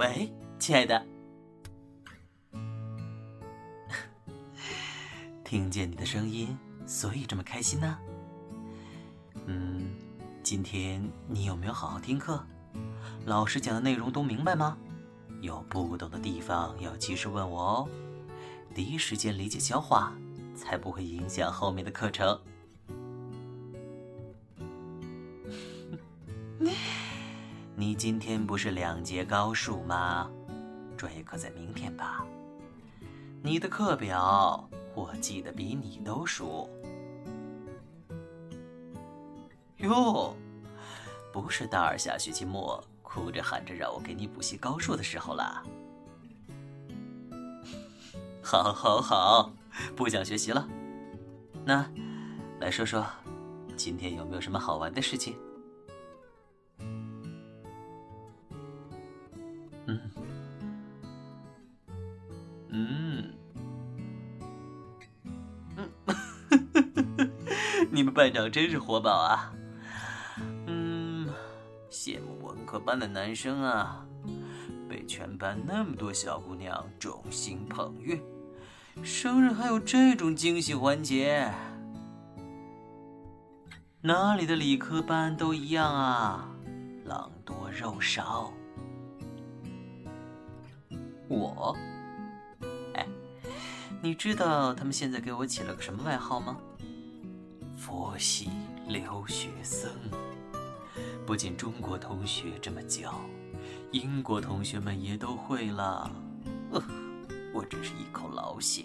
喂，亲爱的，听见你的声音，所以这么开心呢。嗯，今天你有没有好好听课？老师讲的内容都明白吗？有不懂的地方要及时问我哦，第一时间理解消化，才不会影响后面的课程。你今天不是两节高数吗？专业课在明天吧？你的课表我记得比你都熟。哟，不是大二下学期末哭着喊着让我给你补习高数的时候啦。好，好，好，不想学习了。那，来说说，今天有没有什么好玩的事情？班长真是活宝啊！嗯，羡慕文科班的男生啊，被全班那么多小姑娘众星捧月，生日还有这种惊喜环节，哪里的理科班都一样啊，狼多肉少。我，哎，你知道他们现在给我起了个什么外号吗？佛系留学生。不仅中国同学这么叫，英国同学们也都会了。我真是一口老血。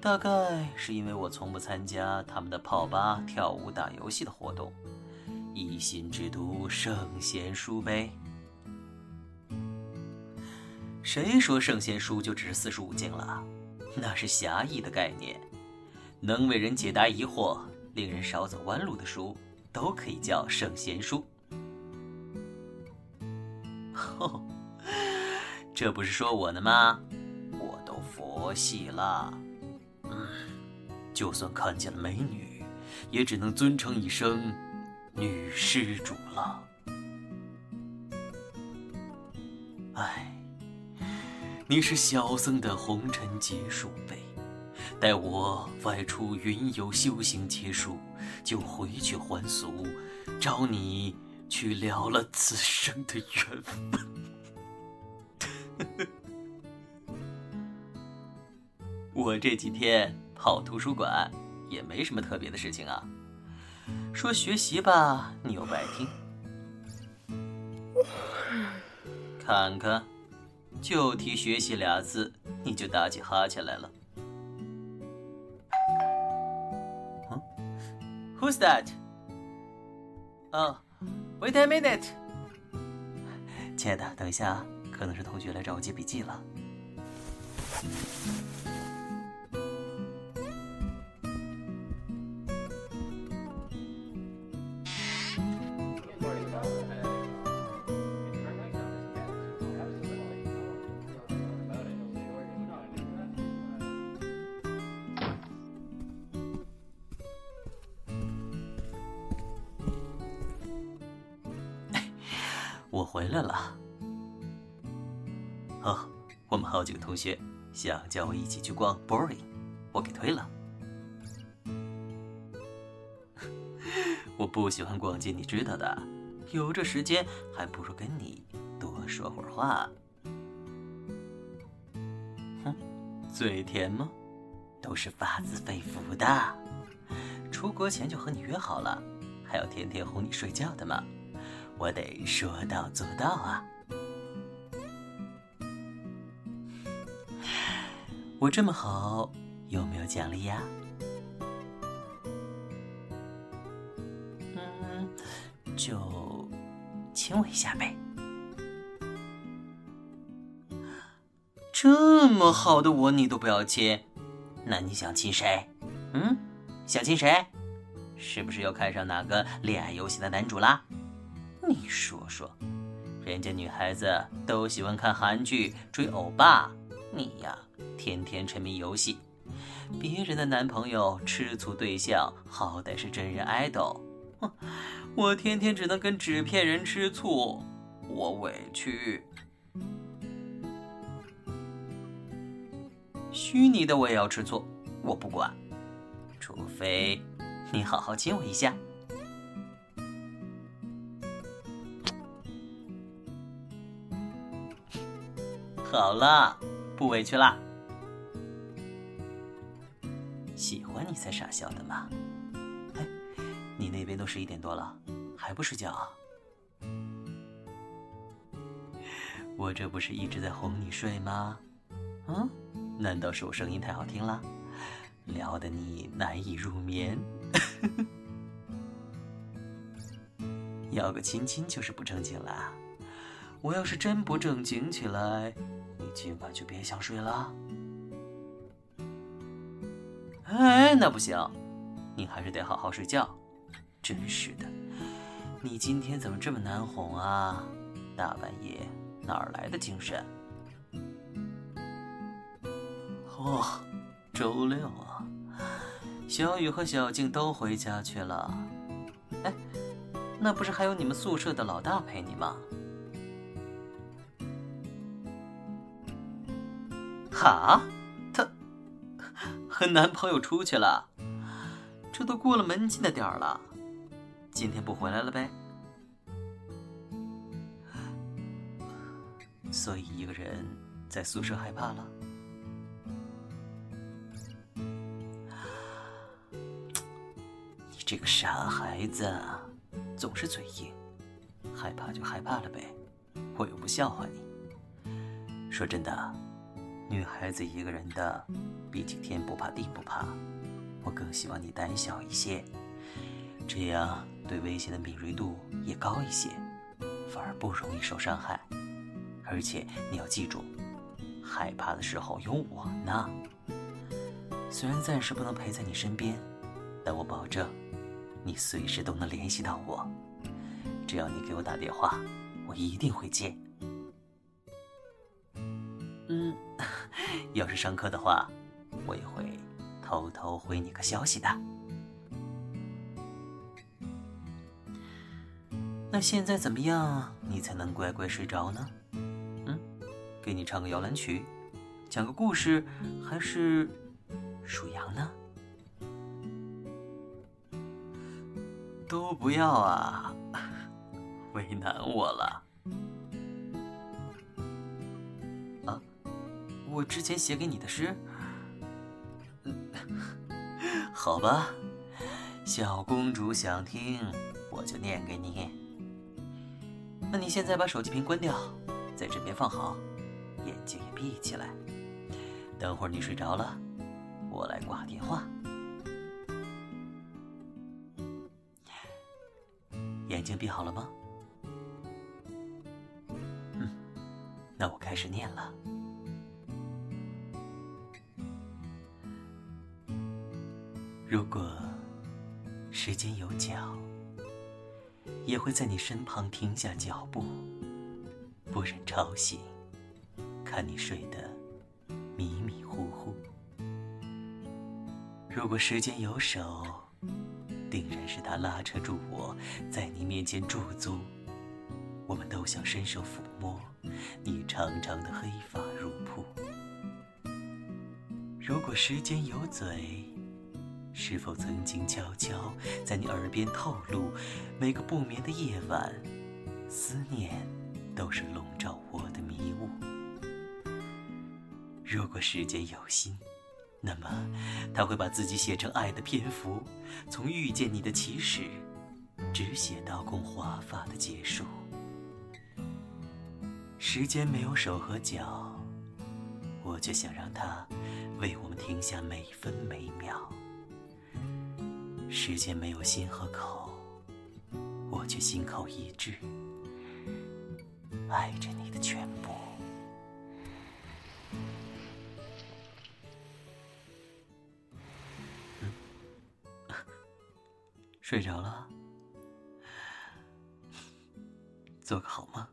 大概是因为我从不参加他们的泡吧、跳舞、打游戏的活动，一心只读圣贤书呗。谁说圣贤书就只是四书五经了？那是狭义的概念，能为人解答疑惑、令人少走弯路的书，都可以叫圣贤书。吼，这不是说我呢吗？我都佛系了。嗯，就算看见了美女，也只能尊称一声女施主了。唉。你是小僧的红尘劫数呗，待我外出云游修行结束，就回去还俗，找你去了了此生的缘分。我这几天跑图书馆也没什么特别的事情啊，说学习吧，你又不爱听，看看。就提学习俩字，你就打起哈欠来了。，Who's that？哦，Wait a minute，亲爱的，等一下，可能是同学来找我借笔记了。我回来了。哦，我们好几个同学想叫我一起去逛 Boring，我给推了。我不喜欢逛街，你知道的。有这时间，还不如跟你多说会儿话。哼，嘴甜吗？都是发自肺腑的。出国前就和你约好了，还要天天哄你睡觉的嘛。我得说到做到啊！我这么好，有没有奖励呀？嗯，就亲我一下呗。这么好的我你都不要亲，那你想亲谁？嗯，想亲谁？是不是又看上哪个恋爱游戏的男主啦？你说说，人家女孩子都喜欢看韩剧、追欧巴，你呀天天沉迷游戏。别人的男朋友、吃醋对象好歹是真人 idol，哼，我天天只能跟纸片人吃醋。我委屈。虚拟的我也要吃醋，我不管，除非你好好亲我一下。好了，不委屈啦。喜欢你才傻笑的嘛。哎，你那边都十一点多了，还不睡觉啊？我这不是一直在哄你睡吗？嗯？难道是我声音太好听了，撩得你难以入眠？要个亲亲就是不正经了。我要是真不正经起来，今晚就别想睡了。哎，那不行，你还是得好好睡觉。真是的，你今天怎么这么难哄啊？大半夜哪儿来的精神？哦，周六啊，小雨和小静都回家去了。哎，那不是还有你们宿舍的老大陪你吗？啊，他和男朋友出去了，这都过了门禁的点儿了，今天不回来了呗？所以一个人在宿舍害怕了。你这个傻孩子，总是嘴硬，害怕就害怕了呗，我又不笑话你。说真的，女孩子一个人的，比起天不怕地不怕，我更希望你胆小一些，这样对危险的敏锐度也高一些，反而不容易受伤害。而且你要记住，害怕的时候有我呢。虽然暂时不能陪在你身边，但我保证。你随时都能联系到我，只要你给我打电话，我一定会接。要是上课的话，我也会偷偷回你个消息的。那现在怎么样，你才能乖乖睡着呢？嗯，给你唱个摇篮曲，讲个故事，还是数羊呢？都不要啊！为难我了。我之前写给你的诗，好吧，小公主想听，我就念给你。那你现在把手机屏关掉，在这边放好，眼睛也闭起来。等会儿你睡着了，我来挂电话。眼睛闭好了吗？嗯，那我开始念了。如果时间有脚，也会在你身旁停下脚步，不忍吵醒，看你睡得迷迷糊糊。如果时间有手，定然是他拉扯住我，在你面前驻足。我们都想伸手抚摸你长长的黑发如瀑。如果时间有嘴，是否曾经悄悄在你耳边透露，每个不眠的夜晚，思念都是笼罩我的迷雾。如果时间有心。那么，他会把自己写成爱的篇幅，从遇见你的起始，只写到共华发的结束。时间没有手和脚，我却想让它为我们停下每分每秒。时间没有心和口，我却心口一致，爱着你的全部。睡着了，做个好梦，